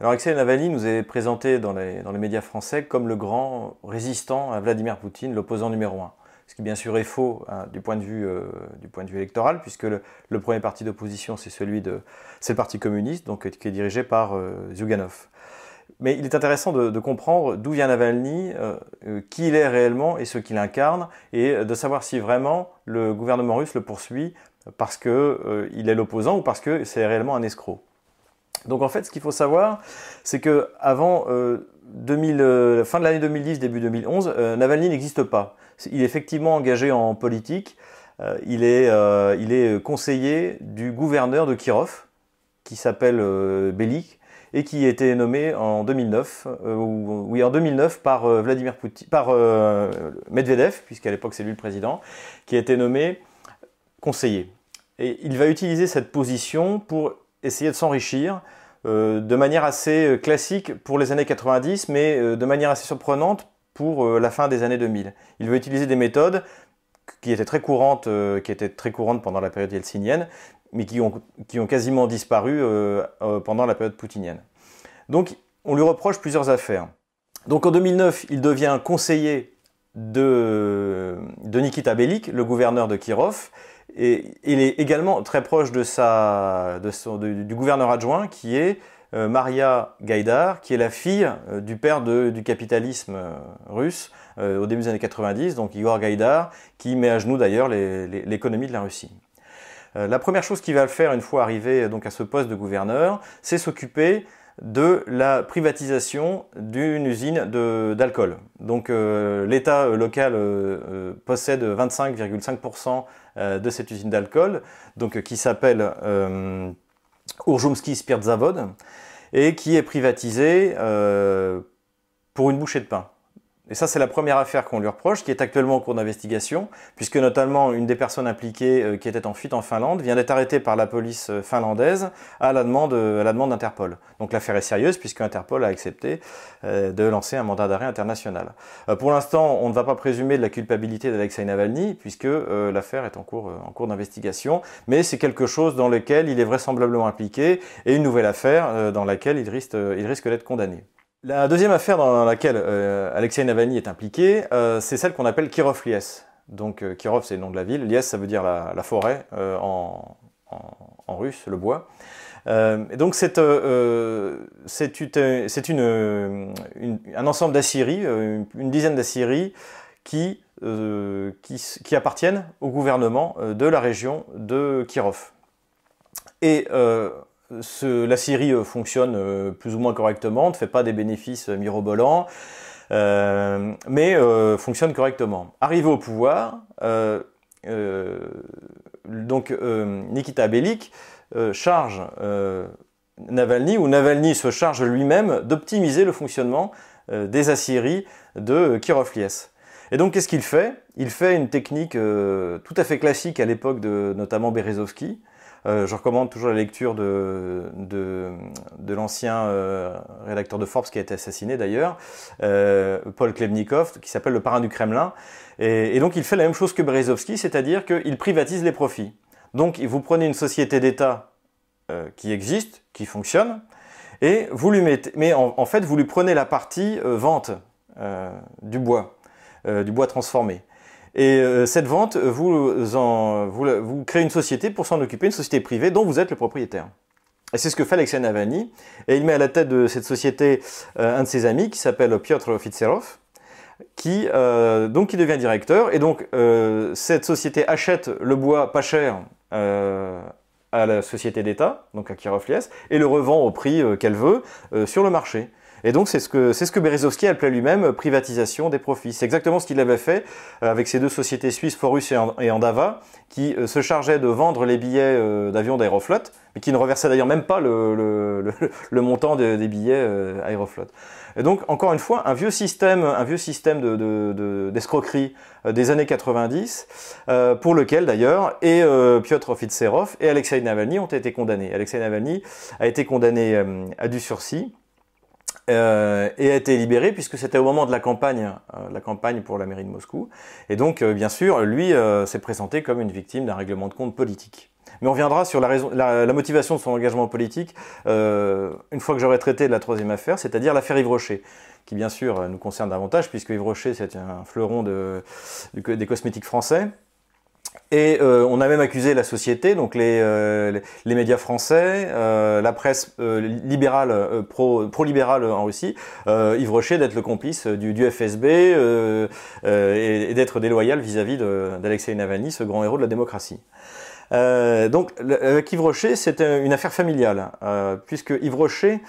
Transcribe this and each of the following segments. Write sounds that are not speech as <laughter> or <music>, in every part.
Alors Alexei Navalny nous est présenté dans les, médias français comme le grand résistant à Vladimir Poutine, l'opposant numéro un ce qui bien sûr est faux hein, du, point de vue, euh, du point de vue électoral, puisque le, premier parti d'opposition, c'est celui de, le Parti communiste, donc qui est dirigé par euh, Zyuganov. Mais il est intéressant de, comprendre d'où vient Navalny, euh, qui il est réellement et ce qu'il incarne, et de savoir si vraiment le gouvernement russe le poursuit parce qu'il est l'opposant ou parce que c'est réellement un escroc. Donc en fait, ce qu'il faut savoir, c'est que avant 2000, fin de l'année 2010, début 2011, Navalny n'existe pas. Il est effectivement engagé en politique. Euh, il, est, euh, il est conseiller du gouverneur de Kirov, qui s'appelle euh, Belik, et qui a été nommé en 2009, oui, en 2009 par Vladimir Poutine, par Medvedev, puisqu'à l'époque c'est lui le président, qui a été nommé conseiller. Et il va utiliser cette position pour essayer de s'enrichir de manière assez classique pour les années 90, mais de manière assez surprenante pour euh, la fin des années 2000. Il veut utiliser des méthodes qui étaient très courantes, euh, pendant la période yeltsinienne, mais qui ont, quasiment disparu euh, pendant la période poutinienne. Donc, on lui reproche plusieurs affaires. Donc, en 2009, il devient conseiller de, de Nikita Belik, le gouverneur de Kirov, et il est également très proche de sa, du gouverneur adjoint qui est euh, Maria Gaïdar, qui est la fille euh, du père du capitalisme euh, russe au début des années 90, donc Igor Gaïdar, qui met à genoux d'ailleurs l'économie de la Russie. la première chose qu'il va faire une fois arrivé donc à ce poste de gouverneur, c'est s'occuper de la privatisation d'une usine d'alcool. Donc l'État local possède 25,5% de cette usine d'alcool, donc qui s'appelle Urjumski Zavod, et qui est privatisé euh, pour une bouchée de pain. Et ça, c'est la première affaire qu'on lui reproche, qui est actuellement en cours d'investigation, puisque notamment une des personnes impliquées euh, qui était en fuite en Finlande vient d'être arrêtée par la police euh, finlandaise à la demande, à la demande d'Interpol. Donc l'affaire est sérieuse, puisque Interpol a accepté de lancer un mandat d'arrêt international. pour l'instant, on ne va pas présumer de la culpabilité d'Alexei Navalny, puisque l'affaire est en cours, d'investigation, mais c'est quelque chose dans lequel il est vraisemblablement impliqué, et une nouvelle affaire dans laquelle il risque d'être condamné. La deuxième affaire dans laquelle euh, Alexei Navalny est impliqué, euh, c'est celle qu'on appelle Kirov-Lies. Donc euh, Kirov, c'est le nom de la ville. Lies, ça veut dire la, forêt en, russe, le bois. donc c'est un ensemble d'aciéries, une, dizaine d'aciéries qui, appartiennent au gouvernement de la région de Kirov. La Syrie euh, fonctionne euh, plus ou moins correctement, ne fait pas des bénéfices euh, mirobolants, mais fonctionne correctement. Arrivé au pouvoir, donc Nikita Belik charge Navalny, ou Navalny se charge lui-même d'optimiser le fonctionnement des Assyries de Kirov-Lies. Et donc qu'est-ce qu'il fait? Il fait une technique tout à fait classique à l'époque de notamment Berezovsky, euh, je recommande toujours la lecture de, de, l'ancien euh, rédacteur de Forbes qui a été assassiné d'ailleurs, euh, Paul Klebnikov, qui s'appelle Le parrain du Kremlin. Et, donc il fait la même chose que Berezovsky, c'est-à-dire qu'il privatise les profits. Donc vous prenez une société d'État qui existe, qui fonctionne, et vous lui mettez, mais en, fait vous lui prenez la partie vente du bois, du bois transformé. Et euh, cette vente, vous, en, vous, vous créez une société pour s'en occuper, une société privée dont vous êtes le propriétaire. Et c'est ce que fait Alexei Navalny. Et il met à la tête de cette société euh, un de ses amis qui s'appelle Piotr Fitserov, qui, euh, donc, qui devient directeur. Et donc, cette société achète le bois pas cher à la société d'État, donc à Kirovlies, et le revend au prix qu'elle veut sur le marché. Et donc c'est ce que c'est ce que Berezovsky appelait lui-même euh, privatisation des profits. C'est exactement ce qu'il avait fait euh, avec ces deux sociétés suisses, Forus et Andava, qui euh, se chargeaient de vendre les billets d'avion d'Aeroflot, mais qui ne reversaient d'ailleurs même pas le, le, <laughs> montant des billets Aeroflot. Et donc encore une fois, un vieux système, un vieux système d'escroquerie de, des années 90, pour lequel d'ailleurs et Piotr Fitserov et Alexei Navalny ont été condamnés. Alexei Navalny a été condamné à du sursis. Euh, et a été libéré puisque c'était au moment de la campagne, euh, la campagne pour la mairie de Moscou. Et donc, euh, bien sûr, lui s'est présenté comme une victime d'un règlement de compte politique. Mais on viendra sur la, motivation de son engagement politique une fois que j'aurai traité de la troisième affaire, c'est-à-dire l'affaire Yves Rocher, qui bien sûr nous concerne davantage, puisque Yves Rocher, c'est un fleuron de, des cosmétiques français. Et euh, on a même accusé la société, donc les, euh, médias français, euh, la presse libérale, pro, pro-libérale en Russie, Yves Rocher d'être le complice du FSB et, d'être déloyal vis-à-vis d'Alexei Navalny, ce grand héros de la démocratie. Euh, donc, avec Yves Rocher, c'est une affaire familiale, euh, puisque Yves Rocher,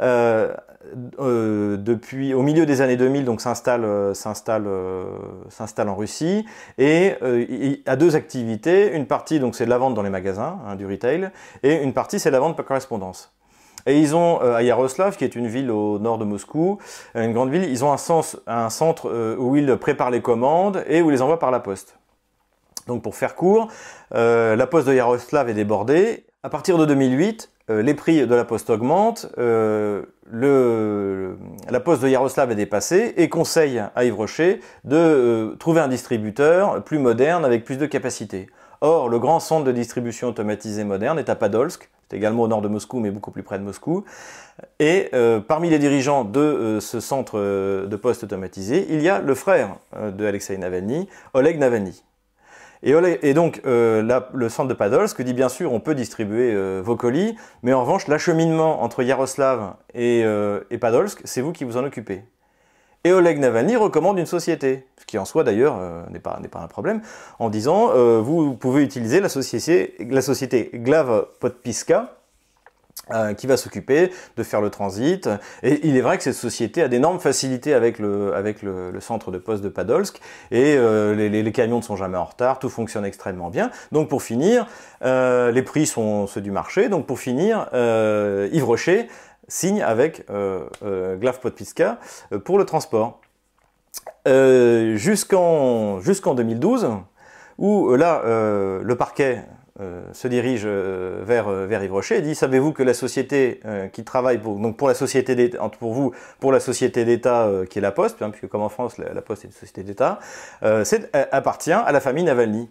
euh, depuis au milieu des années 2000, donc s'installe, s'installe, s'installe en Russie et a deux activités. Une partie, donc, c'est de la vente dans les magasins, hein, du retail, et une partie, c'est la vente par correspondance. Et ils ont à Yaroslav, qui est une ville au nord de Moscou, une grande ville, ils ont un, un centre où ils préparent les commandes et où ils les envoient par la poste. Donc pour faire court, euh, la poste de Yaroslav est débordée. À partir de 2008, euh, les prix de la poste augmentent, euh, la poste de Yaroslav est dépassée et conseille à Yves Rocher de trouver un distributeur plus moderne avec plus de capacité. Or, le grand centre de distribution automatisé moderne est à Padolsk, c'est également au nord de Moscou, mais beaucoup plus près de Moscou. Et parmi les dirigeants de ce centre de poste automatisé, il y a le frère de Alexei Navalny, Oleg Navalny. Et, donc, euh, le centre de Padolsk dit bien sûr, on peut distribuer euh, vos colis, mais en revanche, l'acheminement entre Yaroslav et, euh, et Padolsk, c'est vous qui vous en occupez. Et Oleg Navalny recommande une société, ce qui en soi d'ailleurs n'est pas, pas, un problème, en disant vous pouvez utiliser la société, la société Glav Podpiska, euh, qui va s'occuper de faire le transit. Et il est vrai que cette société a d'énormes facilités avec le, avec le, centre de poste de Padolsk, et euh, les, camions ne sont jamais en retard, tout fonctionne extrêmement bien. Donc pour finir, euh, les prix sont ceux du marché, donc pour finir, Yves Rocher signe avec Glav Podpiska pour le transport. jusqu'en jusqu'en 2012, où là, le parquet se dirige euh, vers, euh, vers Yves Rocher et dit savez-vous que la société qui travaille pour, donc pour la société pour vous pour la société d'État qui est la Poste hein, puisque comme en France la, Poste est une société d'État appartient à la famille Navalny.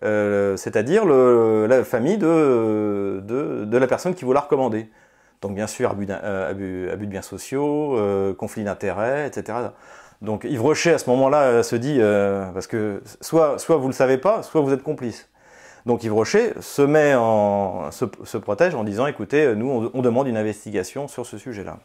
C'est-à-dire la famille de, de, la personne qui vous l'a recommandé. Donc bien sûr abus, abus, abus de biens sociaux conflit d'intérêts etc donc Yves Rocher à ce moment-là se dit parce que soit soit vous le savez pas soit vous êtes complice donc Yves Rocher se, met en, se, protège en disant écoutez, nous on, demande une investigation sur ce sujet-là.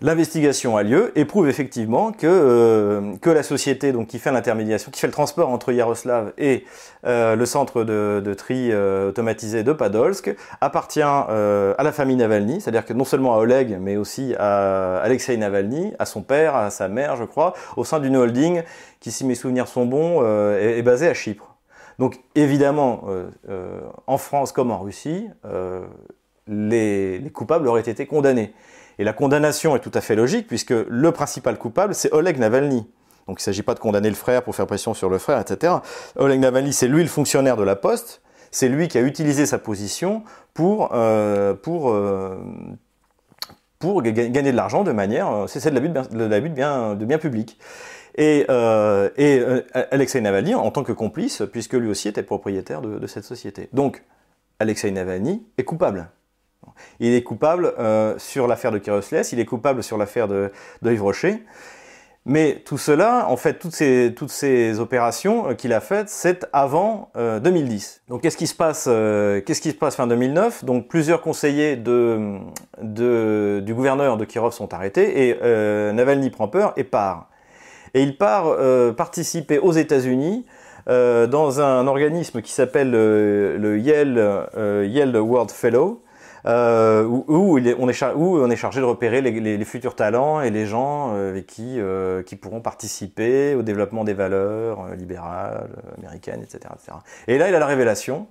L'investigation a lieu et prouve effectivement que, euh, que la société donc, qui fait l'intermédiation, qui fait le transport entre Yaroslav et euh, le centre de, tri euh, automatisé de Padolsk appartient à la famille Navalny, c'est-à-dire que non seulement à Oleg, mais aussi à Alexei Navalny, à son père, à sa mère, je crois, au sein d'une holding qui, si mes souvenirs sont bons, est, est basée à Chypre. Donc évidemment, euh, euh, en France comme en Russie, euh, les, coupables auraient été condamnés. Et la condamnation est tout à fait logique, puisque le principal coupable, c'est Oleg Navalny. Donc il ne s'agit pas de condamner le frère pour faire pression sur le frère, etc. Oleg Navalny, c'est lui le fonctionnaire de la Poste, c'est lui qui a utilisé sa position pour, gagner de l'argent de manière... C'est de l'abus de, biens de biens publics. Et, euh, euh, Alexei Navalny en tant que complice, puisque lui aussi était propriétaire de, cette société. Donc, Alexei Navalny est coupable. Il est coupable euh, sur l'affaire de Kirosles, il est coupable sur l'affaire de, de Yves Rocher. Mais tout cela, en fait, toutes ces, toutes ces opérations qu'il a faites, c'est avant 2010. Donc, qu'est-ce qui se passe qui se passe fin 2009 Donc, plusieurs conseillers du gouverneur de Kirov sont arrêtés et Navalny prend peur et part et il part euh, participer aux États-Unis euh, dans un organisme qui s'appelle euh, le Yale, World Fellow, où, on est chargé de repérer les, futurs talents et les gens avec qui, qui pourront participer au développement des valeurs libérales, américaines, etc., etc. Et là, il a la révélation,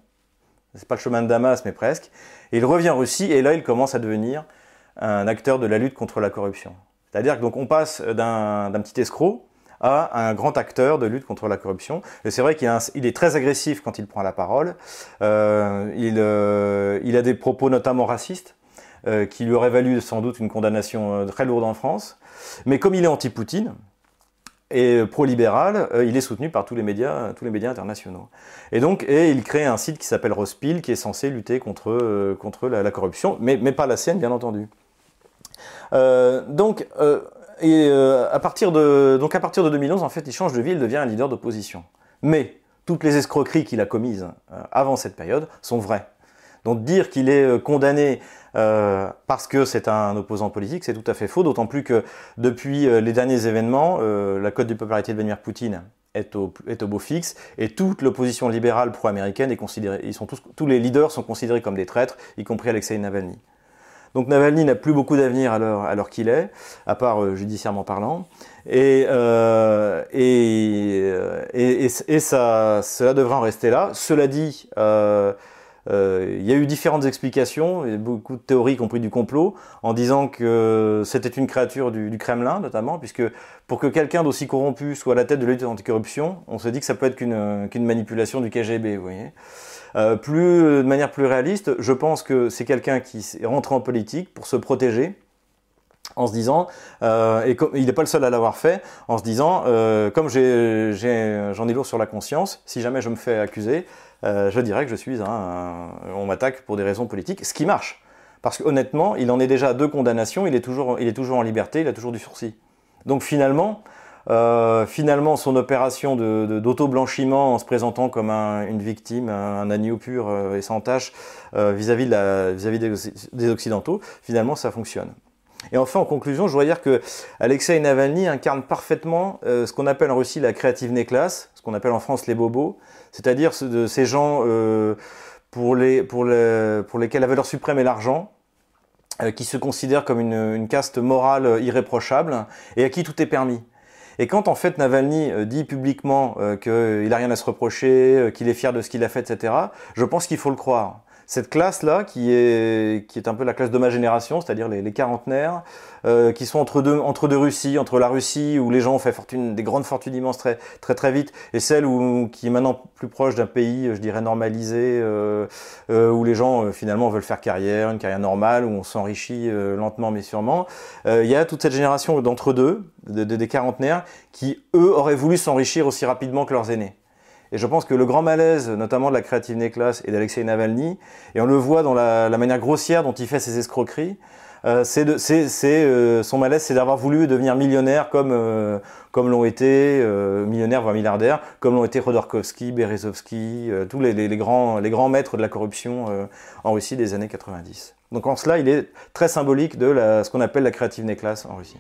c'est pas le chemin de Damas, mais presque, et il revient en Russie, et là, il commence à devenir un acteur de la lutte contre la corruption. C'est-à-dire que donc on passe d'un petit escroc un grand acteur de lutte contre la corruption. Et c'est vrai qu'il est très agressif quand il prend la parole. Euh, euh, il, a des propos notamment racistes. Euh, qui lui auraient valu sans doute une condamnation très lourde en France. Mais comme il est anti-Poutine, et pro-libéral, il est soutenu par tous les médias, tous les médias internationaux. Et donc, et il crée un site qui s'appelle Rospil, qui est censé lutter contre, contre la, corruption, mais, mais pas la sienne, bien entendu. donc, et à partir de, donc à partir de 2011, en fait, il change de il devient un leader d'opposition. Mais toutes les escroqueries qu'il a commises avant cette période sont vraies. Donc dire qu'il est euh, condamné euh, parce que c'est un opposant politique, c'est tout à fait faux, d'autant plus que depuis euh, les derniers événements, la cote de popularité de Vladimir Poutine est au, beau fixe, et toute l'opposition libérale pro-américaine est considérée, tous les leaders sont considérés comme des traîtres, y compris Alexei Navalny. Donc Navalny n'a plus beaucoup d'avenir à l'heure qu'il est, à part judiciairement parlant. Et, euh, et, et, et, ça, cela devrait en rester là. Cela dit, euh, euh, il y a eu différentes explications, beaucoup de théories, y compris du complot, en disant que c'était une créature du, Kremlin, notamment, puisque pour que quelqu'un d'aussi corrompu soit à la tête de la lutte anticorruption, on se dit que ça peut être qu'une manipulation du KGB, vous voyez. Euh, plus, de manière plus réaliste, je pense que c'est quelqu'un qui est rentré en politique pour se protéger, en se disant, euh, et il n'est pas le seul à l'avoir fait, en se disant, comme j'en ai, lourd sur la conscience, si jamais je me fais accuser, euh, je dirais que je suis un, on m'attaque pour des raisons politiques, ce qui marche. Parce qu'honnêtement, il en est déjà deux condamnations, il est toujours, il est toujours en liberté, il a toujours du sursis. Donc finalement, euh, finalement, son opération d'auto-blanchiment en se présentant comme une victime, un, agneau pur euh, et sans tâche vis-à-vis des, Occidentaux, finalement, ça fonctionne. Et enfin, en conclusion, je voudrais dire que Alexei Navalny incarne parfaitement ce qu'on appelle en Russie la créative néclasse, ce qu'on appelle en France les bobos, c'est-à-dire de ces gens euh, pour, les, pour, les, pour lesquels la valeur suprême est l'argent, euh, qui se considèrent comme une, une, caste morale irréprochable et à qui tout est permis. Et quand en fait Navalny euh, dit publiquement qu'il n'a rien à se reprocher, qu'il est fier de ce qu'il a fait, etc., je pense qu'il faut le croire cette classe-là, qui est, qui est un peu la classe de ma génération, c'est-à-dire les, les, quarantenaires, euh, qui sont entre deux, entre deux Russies, entre la Russie où les gens ont fait fortune, des grandes fortunes immenses très, très, très vite, et celle où, qui est maintenant plus proche d'un pays, je dirais, normalisé, euh, euh, où les gens finalement veulent faire carrière, une carrière normale, où on s'enrichit lentement mais sûrement. Il y a toute cette génération d'entre-deux, de, des quarantenaires, qui, eux, auraient voulu s'enrichir aussi rapidement que leurs aînés. Et je pense que le grand malaise, notamment de la créative néclasse et d'Alexei Navalny, et on le voit dans la, manière grossière dont il fait ses escroqueries, euh, c'est euh, son malaise, c'est d'avoir voulu devenir millionnaire comme euh, l'ont été euh, millionnaires voire milliardaires, comme l'ont été Khodorkovsky, Berezovsky, tous les, grands maîtres de la corruption en Russie des années 90. Donc en cela, il est très symbolique de ce qu'on appelle la créative néclasse en Russie.